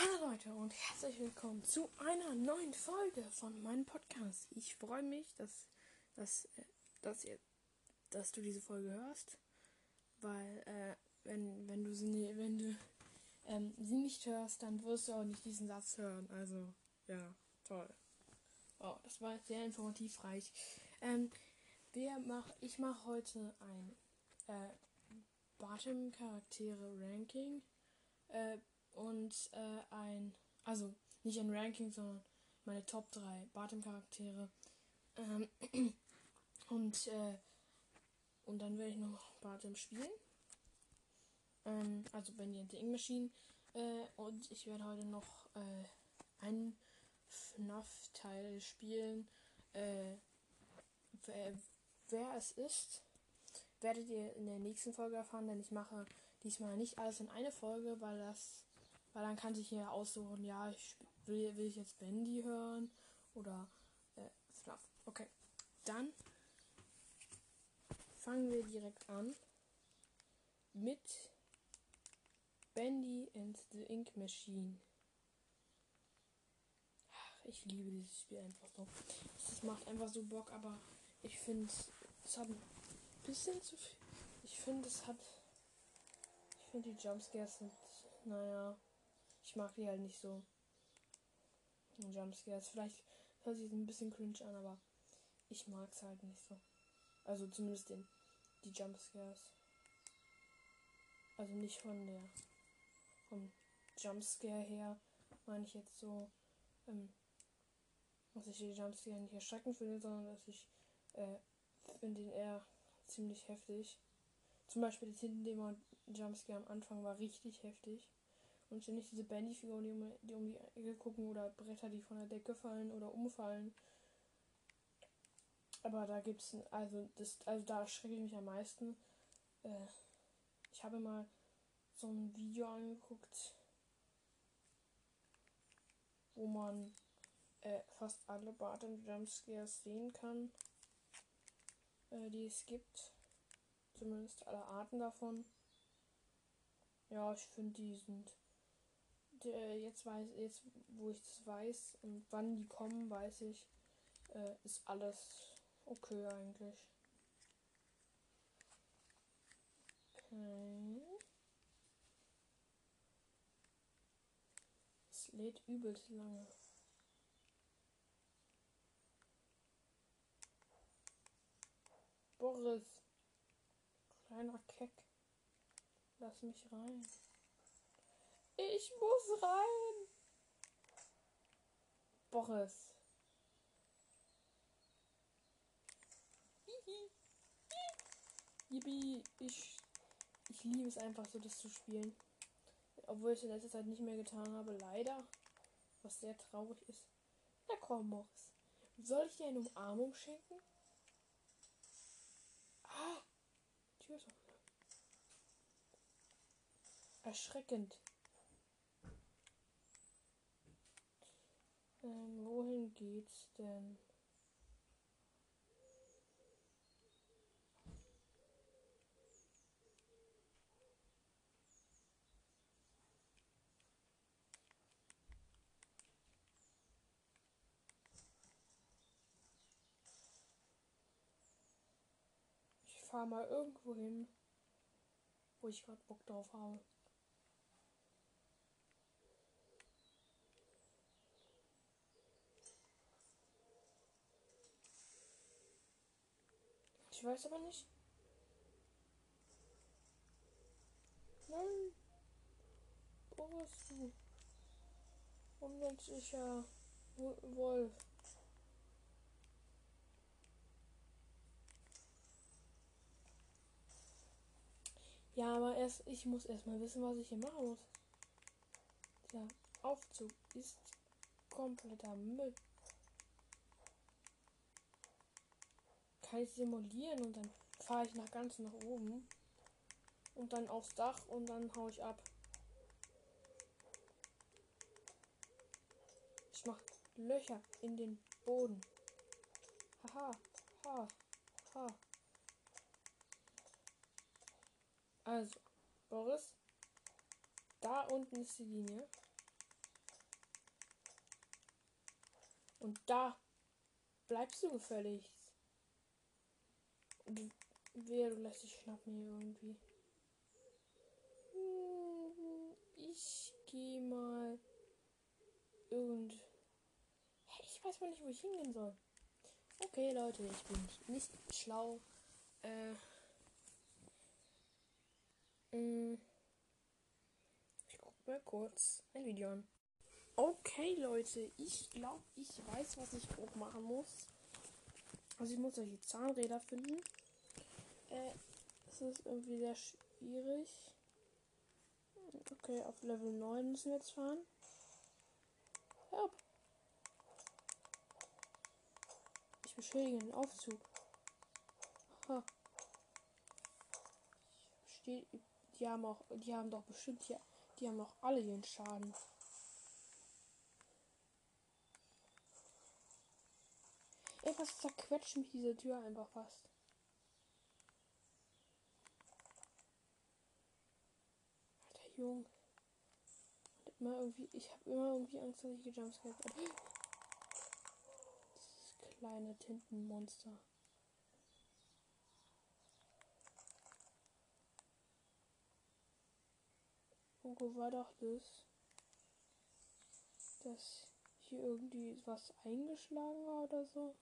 Hallo Leute und herzlich willkommen zu einer neuen Folge von meinem Podcast. Ich freue mich, dass, dass, äh, dass, ihr, dass du diese Folge hörst, weil äh, wenn, wenn du sie, wenn du ähm, sie nicht hörst, dann wirst du auch nicht diesen Satz hören. Also ja, toll. Oh, das war sehr informativ reich. Ähm, wir mach, ich mache heute ein äh, Bottom-Charaktere-Ranking. Äh, und äh, ein, also nicht ein Ranking, sondern meine Top 3 Bottom-Charaktere. Ähm, und, äh, und dann werde ich noch Bottom spielen. Ähm, also wenn die Ink Machine. Äh, und ich werde heute noch äh, einen FNAF-Teil spielen. Äh, wer, wer es ist, werdet ihr in der nächsten Folge erfahren, denn ich mache diesmal nicht alles in eine Folge, weil das weil dann kann sich hier aussuchen, ja, ich will, will ich jetzt Bendy hören oder äh, Fluff. Okay, dann fangen wir direkt an mit Bendy and the Ink Machine. Ach, ich liebe dieses Spiel einfach so. Es macht einfach so Bock, aber ich finde, es hat ein bisschen zu viel. Ich finde, es hat. Ich finde, die Jumpscares sind, naja, ich mag die halt nicht so. Jumpscares. Vielleicht hört sich ein bisschen cringe an, aber ich mag es halt nicht so. Also zumindest den, die Jumpscares. Also nicht von der vom Jumpscare her, meine ich jetzt so, ähm, dass ich die Jumpscare nicht erschreckend finde, sondern dass ich äh, finde den eher ziemlich heftig. Zum Beispiel das Hidden Jumpscare am Anfang war richtig heftig und ständig diese Bandy-Figuren, die, um, die um die Ecke gucken oder Bretter, die von der Decke fallen oder umfallen. Aber da gibt's also das also da erschrecke ich mich am meisten. Äh, ich habe mal so ein Video angeguckt, wo man äh, fast alle Bottom Jumpscares sehen kann, äh, die es gibt. Zumindest alle Arten davon. Ja, ich finde, die sind äh, jetzt weiß, jetzt wo ich das weiß und wann die kommen, weiß ich, äh, ist alles okay eigentlich. Okay. Es lädt übelst lange. Boris. Kleiner Keck. Lass mich rein. Ich muss rein. Boris. Yippie, ich, ich liebe es einfach so, das zu spielen. Obwohl ich in letzter Zeit nicht mehr getan habe, leider. Was sehr traurig ist. Na komm, Boris. Soll ich dir eine Umarmung schenken? Ah, Tür ist offen. Erschreckend. Ähm, wohin geht's denn? Ich fahre mal irgendwo hin, wo ich gerade Bock drauf habe. Ich weiß aber nicht. Nein. Boris. Unmenschlicher Wolf. Ja, aber erst, ich muss erstmal wissen, was ich hier machen muss. Der Aufzug ist kompletter Müll. Kann ich simulieren und dann fahre ich nach ganz nach oben und dann aufs Dach und dann hau ich ab. Ich mach Löcher in den Boden. Haha, ha, ha. Also, Boris, da unten ist die Linie. Und da bleibst du gefälligst. Wer, du lässt dich schnappen hier irgendwie. Ich gehe mal und ich weiß mal nicht, wo ich hingehen soll. Okay, Leute, ich bin nicht schlau. Äh, mh, ich guck mal kurz ein Video an. Okay, Leute, ich glaube, ich weiß, was ich auch machen muss. Also ich muss solche Zahnräder finden. Äh, es ist irgendwie sehr schwierig. Okay, auf Level 9 müssen wir jetzt fahren. Help. Ich beschädige den Aufzug. Ha. Steht, die haben auch, die haben doch bestimmt hier, die haben auch alle den Schaden. Ey, was zerquetscht mich diese Tür einfach fast. Junge. Und Immer irgendwie, ich habe immer irgendwie Angst, dass ich gejumpscared werde. Dieses kleine Tintenmonster. Wo war doch das? Dass hier irgendwie was eingeschlagen war oder so?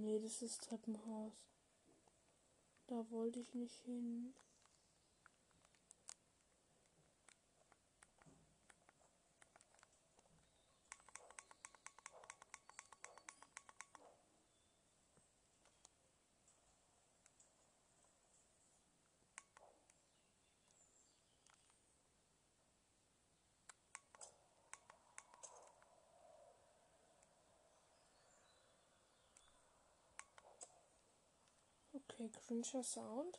Nee, das ist Treppenhaus. Da wollte ich nicht hin. Okay, cringer Sound.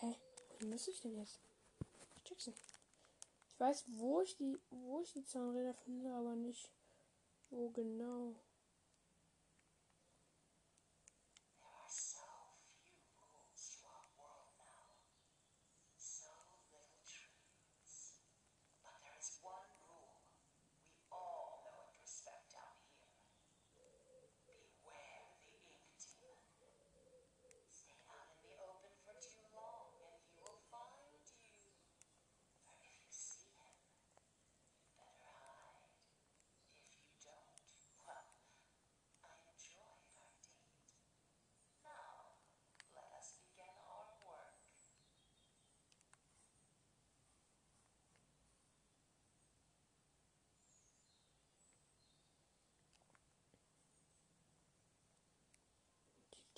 Hä? Wie muss ich denn jetzt? Ich check's nicht. Ich weiß, wo ich die, wo ich die Zahnräder finde, aber nicht wo genau.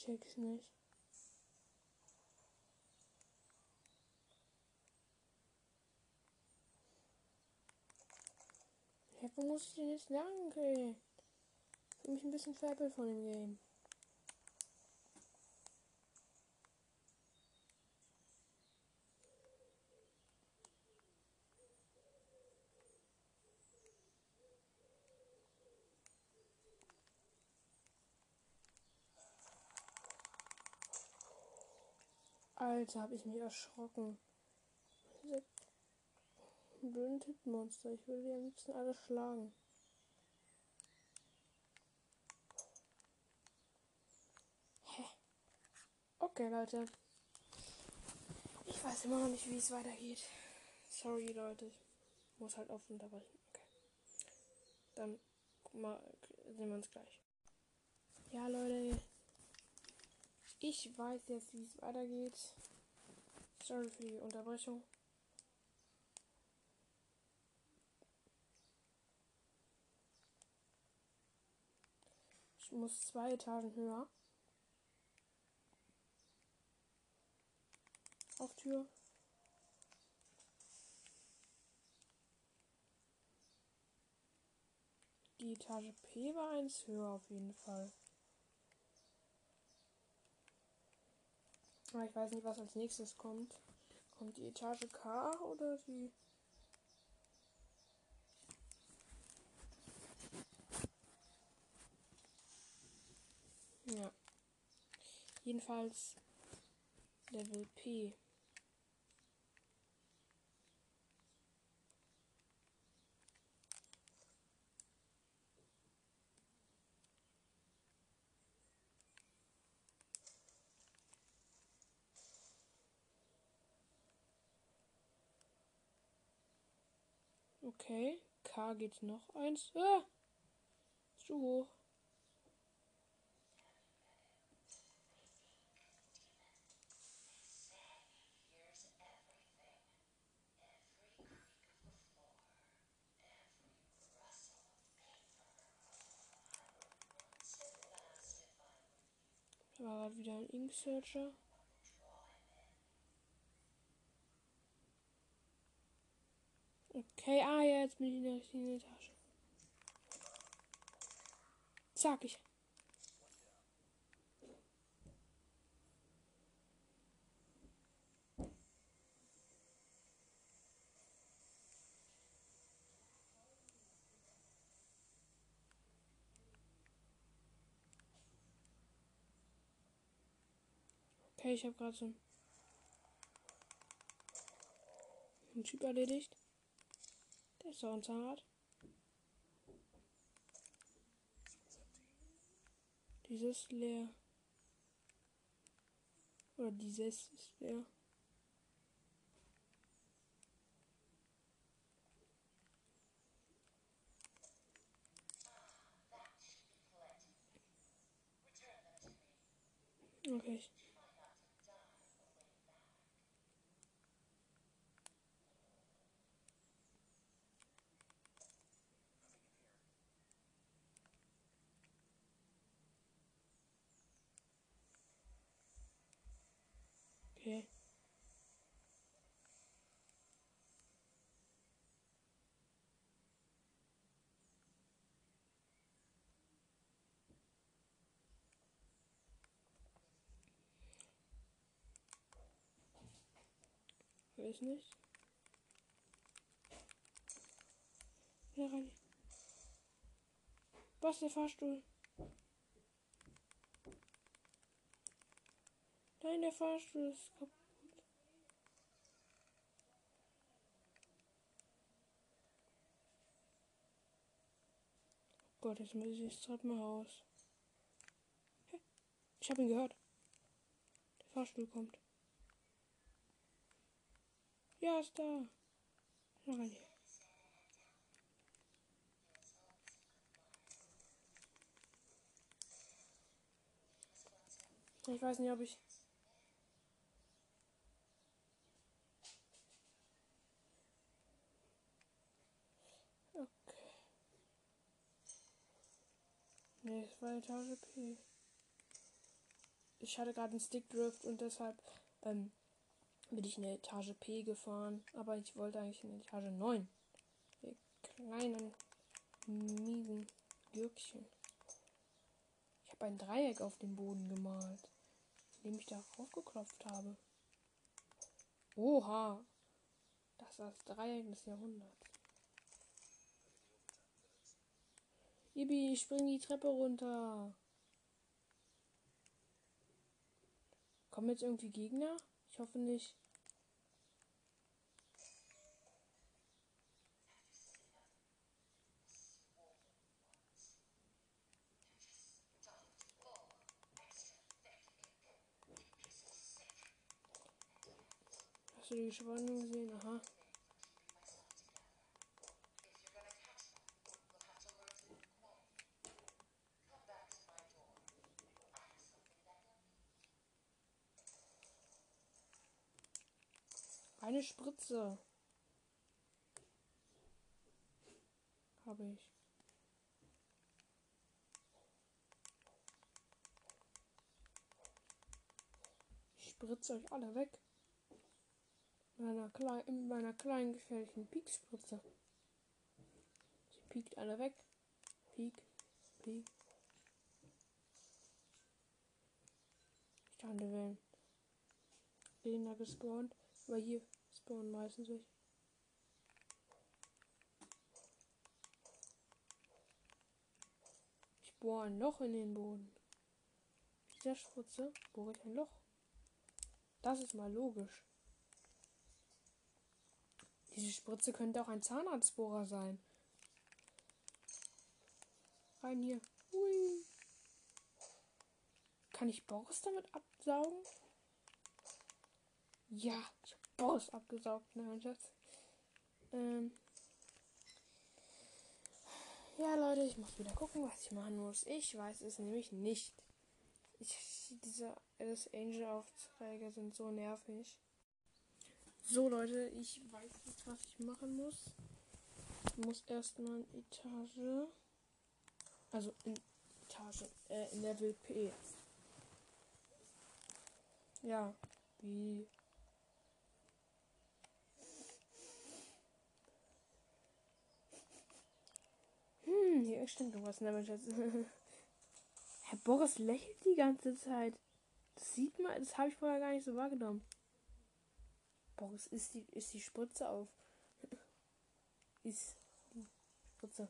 Check's nicht. Hä, wo muss ich denn jetzt lang, ey? Ich fühle mich ein bisschen veräppelt von dem Game. Alter, hab ich mich erschrocken. Diese blöden Tittenmonster. Ich würde die am liebsten alle schlagen. Hä? Okay, Leute. Ich weiß immer noch nicht, wie es weitergeht. Sorry, Leute. Ich muss halt offen unterbrechen. Okay. Dann mal, sehen wir uns gleich. Ja, Leute. Ich weiß jetzt, wie es weitergeht. Sorry für die Unterbrechung. Ich muss zwei Etagen höher. Auf Tür. Die Etage P war eins höher auf jeden Fall. Aber ich weiß nicht, was als nächstes kommt. Kommt die Etage K oder die? Ja. Jedenfalls Level P. Okay, K geht noch eins. Ah! Zu hoch. War gerade wieder ein Ink Searcher. Okay, ah ja, jetzt bin ich in der richtigen Etage. Zack, ich. Okay, ich habe gerade so einen Typ erledigt. Ist doch ein Zahnrad. Dieses leer. Oder dieses ist leer. That Weiß nicht. Ja, rein. Was, der Fahrstuhl? Nein, der Fahrstuhl ist kaputt. Oh Gott, jetzt muss ich ins Treppenhaus. Ich habe ihn gehört. Der Fahrstuhl kommt. Ja, ist da. Hier. Ich weiß nicht, ob ich. Okay. Nee, es war Etage P. Ich hatte gerade einen Stickdrift und deshalb ähm, bin ich in der Etage P gefahren. Aber ich wollte eigentlich in Etage 9. Die kleinen, miesen Gürkchen. Ich habe ein Dreieck auf dem Boden gemalt, indem ich da raufgeklopft habe. Oha! Das ist das Dreieck des Jahrhunderts. Ibi, spring die Treppe runter. Kommen jetzt irgendwie Gegner? Ich hoffe nicht. Hast du die Spannung gesehen? Aha. Eine Spritze. Habe ich. Ich spritze euch alle weg. Meiner in meiner kleinen gefährlichen Piekspritze. Sie piekt alle weg. Piek, piek. Ich dachte, wir wären Gegner gespawnt. Aber hier spawnen meistens welche. Ich bohre ein Loch in den Boden. Mit dieser Spritze bohre ich ein Loch. Das ist mal logisch. Diese Spritze könnte auch ein Zahnarztbohrer sein. Rein hier. Hui. Kann ich Boris damit absaugen? Ja, ich Boris abgesaugt. Nein, Schatz. Ähm. Ja, Leute, ich muss wieder gucken, was ich machen muss. Ich weiß es nämlich nicht. Ich, diese Alice Angel Aufträge sind so nervig. So, Leute, ich weiß jetzt, was ich machen muss. Ich muss erstmal in Etage. Also in Etage. Äh, in Level P. Ja, wie. Hm, hier stimmt irgendwas, Mensch, jetzt. Herr Boris lächelt die ganze Zeit. Das sieht man, das habe ich vorher gar nicht so wahrgenommen. Boris, ist die, ist die Spritze auf? ist die Spritze.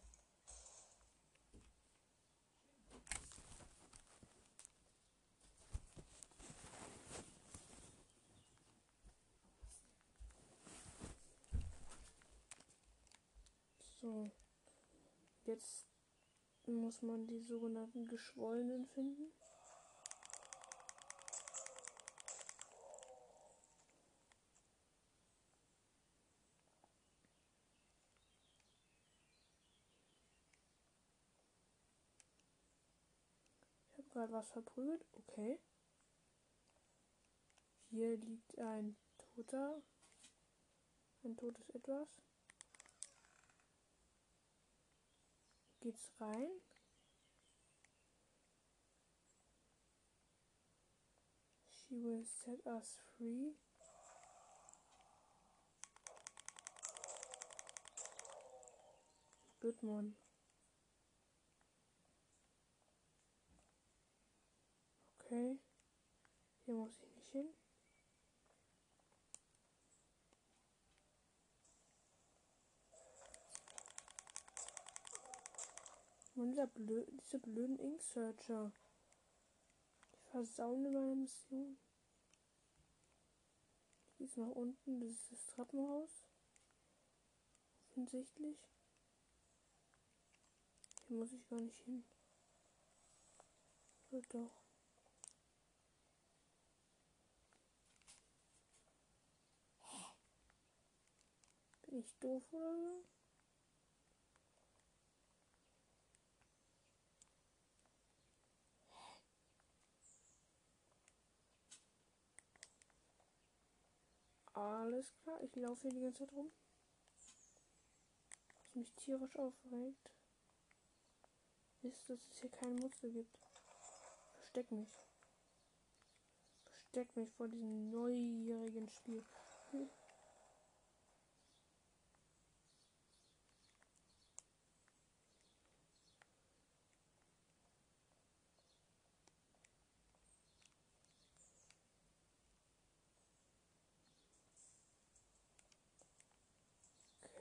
So. Jetzt muss man die sogenannten Geschwollenen finden. Ich habe gerade was verprügelt. Okay. Hier liegt ein toter. Ein totes Etwas. Geht's rein. She will set us free. Goodman. Okay. Hier muss ich Und dieser blö diese blöden Ink-Searcher. Die versauen meine Mission. Die ist nach unten. Das ist das Treppenhaus. Offensichtlich. Hier muss ich gar nicht hin. So doch. Bin ich doof oder so? Alles klar, ich laufe hier die ganze Zeit rum. Was mich tierisch aufregt, ist, dass es hier keine Muster gibt. Versteck mich. Versteck mich vor diesem neugierigen Spiel. Hm.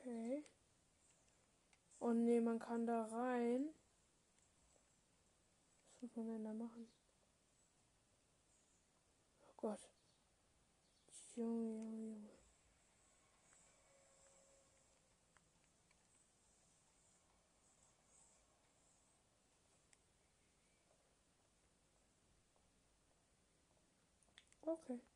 Okay. Oh ne, man kann da rein. Was muss man denn da machen? Oh Gott. Junge, Junge, Junge. Okay.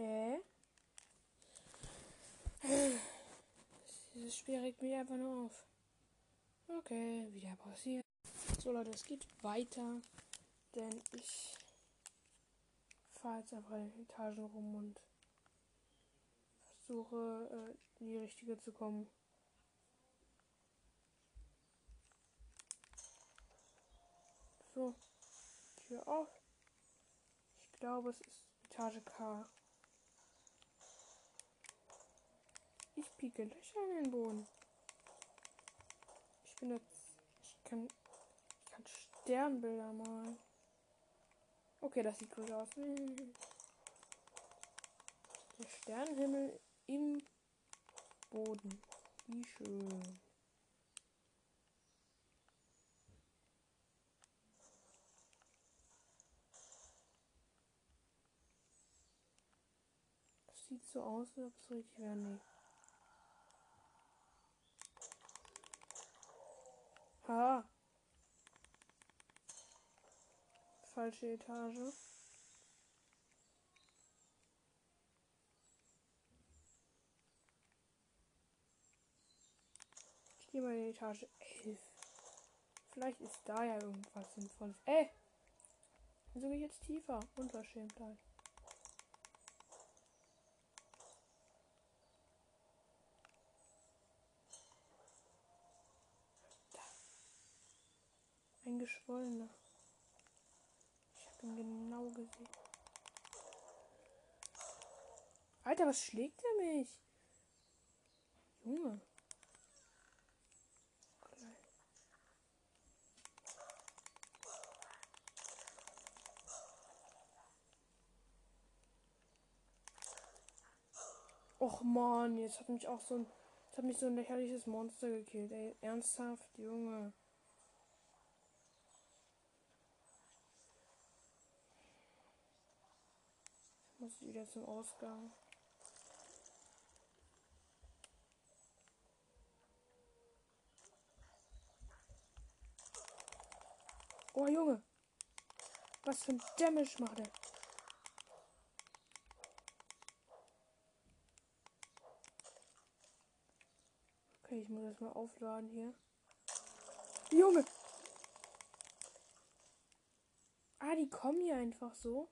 Hä? Dieses Spiel regt mich einfach nur auf. Okay, wieder passiert. So Leute, es geht weiter. Denn ich fahre jetzt einfach in den Etagen rum und versuche äh, in die richtige zu kommen. So, Tür auf. Ich glaube, es ist Etage K. Ich pieke Löcher in den Boden. bin jetzt. Ich kann. Ich kann Sternbilder malen. Okay, das sieht gut aus. Der Sternenhimmel im Boden. Wie schön. Das sieht so aus, als ob es richtig wäre. Nee. Ha. Falsche Etage. Ich gehe mal in Etage 11. Vielleicht ist da ja irgendwas Sinnvolles. Ey! Wieso gehe ich jetzt tiefer? Unverschämtheit. Ein geschwollener. Ich habe ihn genau gesehen. Alter, was schlägt er mich? Junge. Och man, jetzt hat mich auch so ein. Jetzt hat mich so ein lächerliches Monster gekillt, ey. Ernsthaft, Junge. Muss wieder zum Ausgang. Oh Junge. Was für ein Damage macht er? Okay, ich muss das mal aufladen hier. Junge! Ah, die kommen hier einfach so.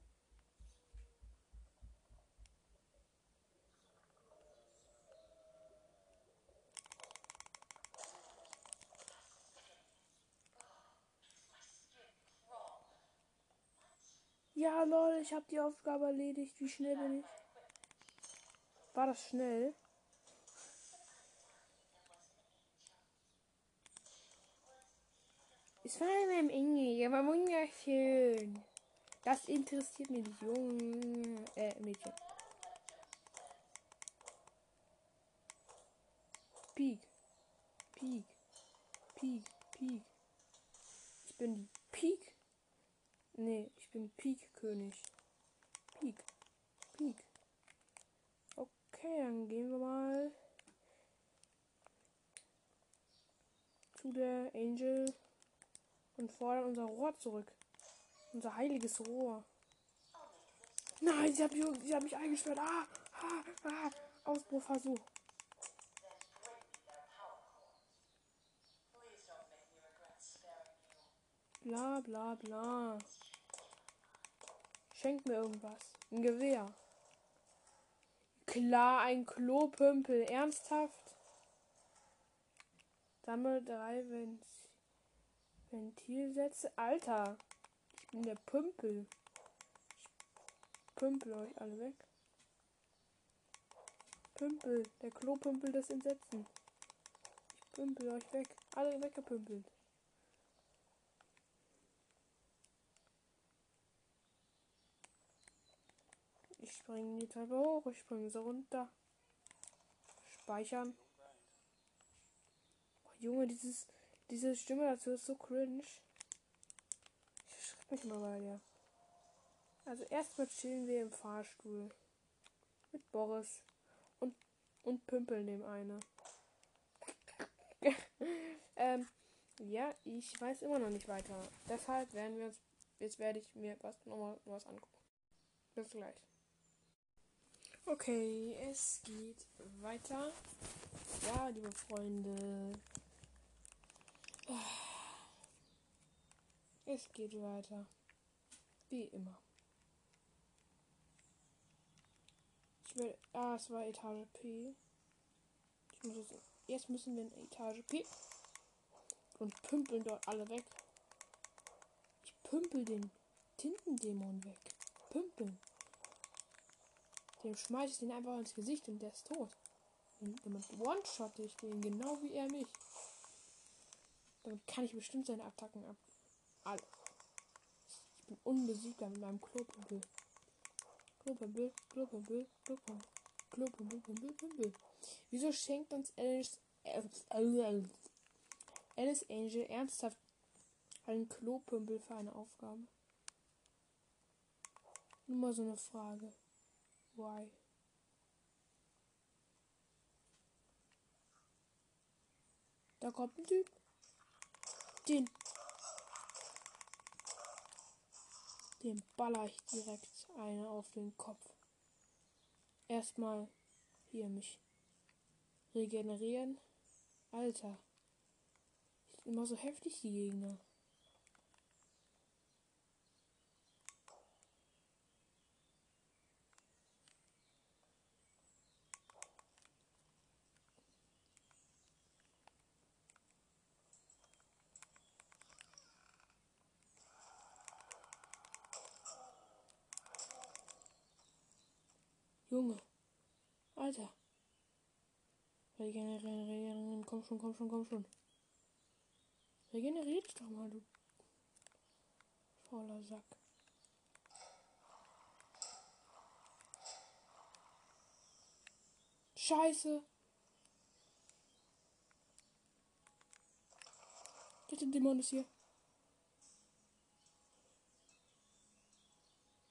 Ja, lol, ich habe die Aufgabe erledigt. Wie schnell bin ich? War das schnell? Es war in einem Engel, aber wunderschön. Das interessiert mich Junge. Äh, Mädchen. Peak. Peak. Peak. Peak. Ich bin die Peak. Nee, ich bin Peak-König. Peak. Peak. Okay, dann gehen wir mal zu der Angel und fordern unser Rohr zurück. Unser heiliges Rohr. Nein, sie hat mich, sie hat mich eingesperrt. Ah, ah, ah. Ausbruchversuch. Then bring me Schenk mir irgendwas. Ein Gewehr. Klar, ein Klopümpel. Ernsthaft? Sammel drei Vent Ventilsätze. Alter. Ich bin der Pümpel. Ich pümpel euch alle weg. Pümpel. Der Klopümpel des Entsetzen. Ich pümpel euch weg. Alle weggepümpelt. Ich springe die Treppe hoch, ich springe so runter. Speichern. Oh, Junge, dieses, diese Stimme dazu ist so cringe. Ich schreib mich mal bei dir. Also erstmal chillen wir im Fahrstuhl. Mit Boris. Und, und pümpeln dem eine. ähm, ja, ich weiß immer noch nicht weiter. Deshalb werden wir uns. Jetzt werde ich mir was nochmal was angucken. Bis gleich. Okay, es geht weiter. Ja, liebe Freunde. Es geht weiter. Wie immer. Ich will. Ah, es war Etage P. Ich muss jetzt, jetzt müssen wir in Etage P. Und pümpeln dort alle weg. Ich pümpel den Tintendämon weg. Pümpeln. Dem schmeiß ich den einfach ins Gesicht und der ist tot. Und damit one-shot ich den, genau wie er mich. Damit kann ich bestimmt seine Attacken ab. Alle. Ich bin unbesiegbar mit meinem. Klopümpel, Klopümpel, Klopümpel, Klopümpel, Pümpel, Pümpel. Wieso schenkt uns Alice, Alice Angel ernsthaft einen Klopümpel für eine Aufgabe? Nur mal so eine Frage. Why? Da kommt ein Typ. Den. Den baller ich direkt eine auf den Kopf. Erstmal hier mich regenerieren. Alter. Immer so heftig, die Gegner. Junge. Alter. Regenerieren. Komm schon, komm schon, komm schon. Regeneriert dich doch mal, du fauler Sack. Scheiße. Der Dämon ist hier.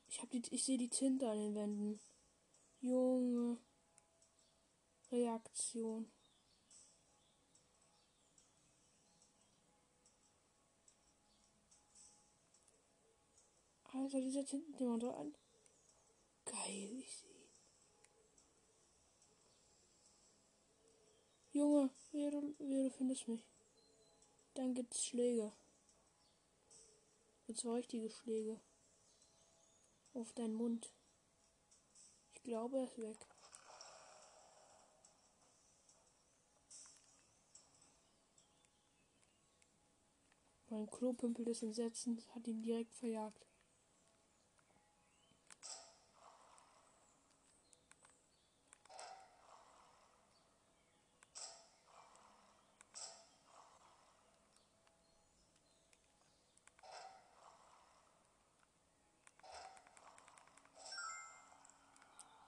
Ich hab die, ich sehe die Tinte an den Wänden. Junge. Reaktion. Alter, dieser Tintendämon da an. Geil, ich sehe. Junge, wer du, wer du findest mich. Dann gibt's Schläge. Und zwar richtige Schläge. Auf deinen Mund. Ich glaube, er ist weg. Mein Klopümpel des Entsetzens hat ihn direkt verjagt.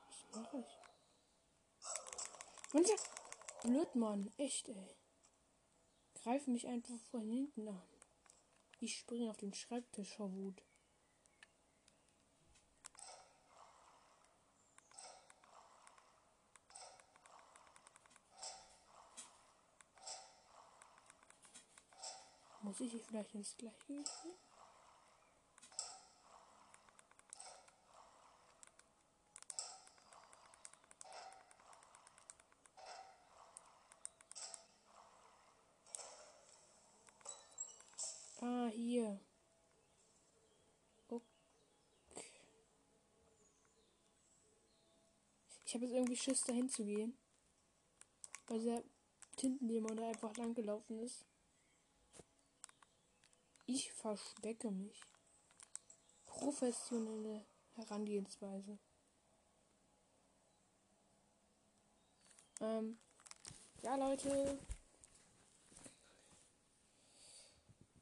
Was mache ich? Mann, der Blödmann, echt, ey. Greifen mich einfach von hinten an. Ich springe auf den Schreibtisch vor Wut. Muss ich hier vielleicht ins Gleichgewicht bringen? Ah, hier. Okay. Ich habe jetzt irgendwie Schiss, dahin zu gehen. Weil der Tintendämon da einfach lang gelaufen ist. Ich verstecke mich. Professionelle Herangehensweise. Ähm, ja, Leute.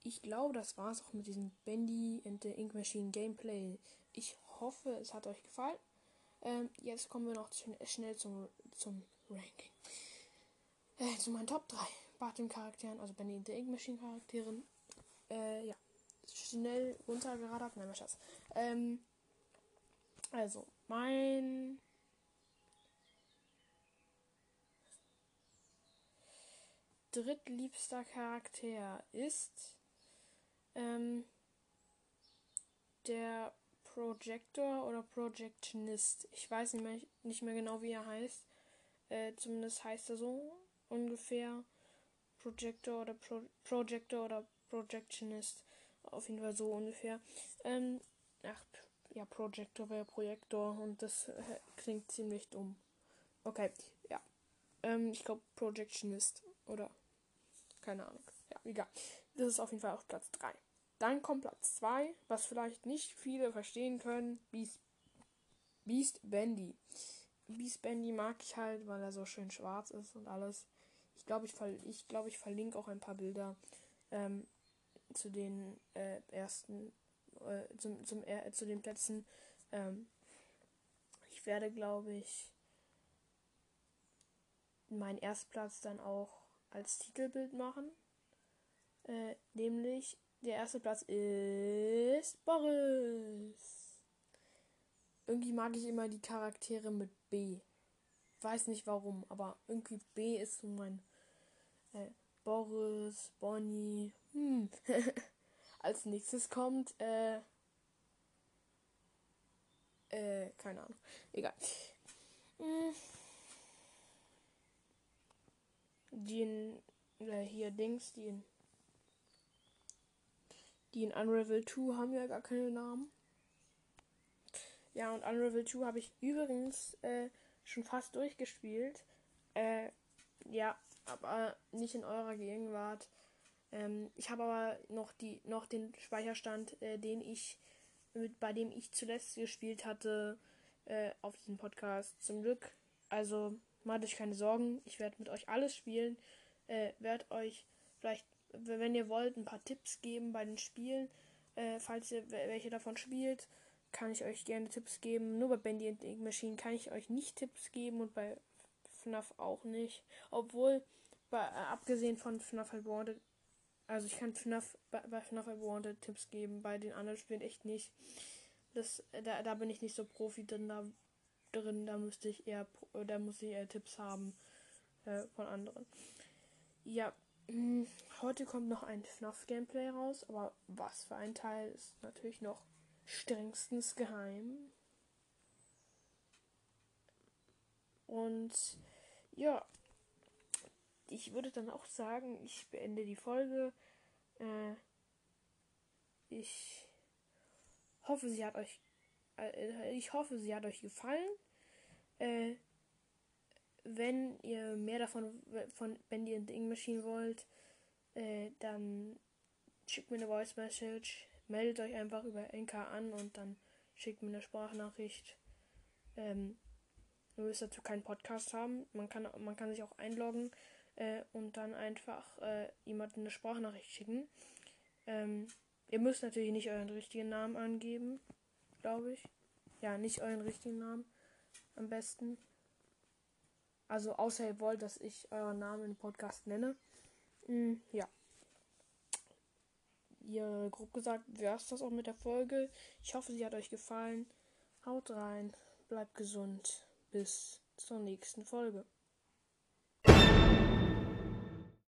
Ich glaube, das war es auch mit diesem Bendy and the Ink Machine Gameplay. Ich hoffe, es hat euch gefallen. Ähm, jetzt kommen wir noch schn- schnell zum, zum Ranking. Äh, zu meinen Top 3 Bartim-Charakteren, also Bendy and the Ink Machine Charakteren. Äh, ja. Schnell runtergeradert. Nein, mein Schatz. Ähm, also, mein drittliebster Charakter ist ähm, der Projector oder Projectionist. Ich weiß nicht mehr, nicht mehr genau, wie er heißt. Äh, zumindest heißt er so ungefähr. Projector oder Pro Projector oder Projectionist. Auf jeden Fall so ungefähr. Ähm, ach, ja, Projector wäre Projektor und das äh, klingt ziemlich dumm. Okay, ja. Ähm, ich glaube Projectionist oder keine Ahnung. Ja, egal. Das ist auf jeden Fall auf Platz 3. Dann kommt Platz 2, was vielleicht nicht viele verstehen können. Beast, Beast Bandy. Beast Bandy mag ich halt, weil er so schön schwarz ist und alles. Ich glaube, ich, ver ich, glaub, ich verlinke auch ein paar Bilder ähm, zu den äh, ersten, äh, zum, zum, äh, zu den Plätzen. Ähm, ich werde, glaube ich, meinen Erstplatz dann auch als Titelbild machen. Äh, nämlich der erste Platz ist Boris. Irgendwie mag ich immer die Charaktere mit B. Weiß nicht warum, aber irgendwie B ist so mein äh, Boris, Bonnie. Hm. Als nächstes kommt, äh, äh, keine Ahnung. Egal. Hm. Die in, äh, hier Dings, die in, die in Unravel 2 haben ja gar keine Namen. Ja, und Unravel 2 habe ich übrigens äh, schon fast durchgespielt. Äh, ja, aber nicht in eurer Gegenwart. Ähm, ich habe aber noch die noch den Speicherstand, äh, den ich mit bei dem ich zuletzt gespielt hatte äh, auf diesem Podcast. Zum Glück. Also macht euch keine Sorgen. Ich werde mit euch alles spielen. Äh, werde euch vielleicht, wenn ihr wollt, ein paar Tipps geben bei den Spielen. Äh, falls ihr welche davon spielt, kann ich euch gerne Tipps geben. Nur bei Bandy and Ink Machine kann ich euch nicht Tipps geben und bei FNAF auch nicht. Obwohl, bei, äh, abgesehen von FNAF Wanted, also ich kann FNAF, bei, bei FNAF Wanted Tipps geben, bei den anderen Spielen echt nicht. Das, äh, da, da bin ich nicht so Profi drin, da, drin, da müsste ich eher, da muss ich eher Tipps haben äh, von anderen. Ja, heute kommt noch ein FNAF Gameplay raus, aber was für ein Teil ist natürlich noch strengstens geheim. Und ja, ich würde dann auch sagen, ich beende die Folge. Äh, ich hoffe, sie hat euch. Äh, ich hoffe, sie hat euch gefallen. Äh, wenn ihr mehr davon von Bendy and Ink Machine wollt, äh, dann schickt mir eine Voice Message, meldet euch einfach über NK an und dann schickt mir eine Sprachnachricht. Ähm, ihr müsst dazu keinen Podcast haben. Man kann, man kann sich auch einloggen äh, und dann einfach äh, jemanden eine Sprachnachricht schicken. Ähm, ihr müsst natürlich nicht euren richtigen Namen angeben, glaube ich. Ja, nicht euren richtigen Namen. Am besten. Also außer ihr wollt, dass ich euren Namen im Podcast nenne. Mm, ja. Ihr grob gesagt, wäre es das auch mit der Folge. Ich hoffe, sie hat euch gefallen. Haut rein, bleibt gesund. Bis zur nächsten Folge.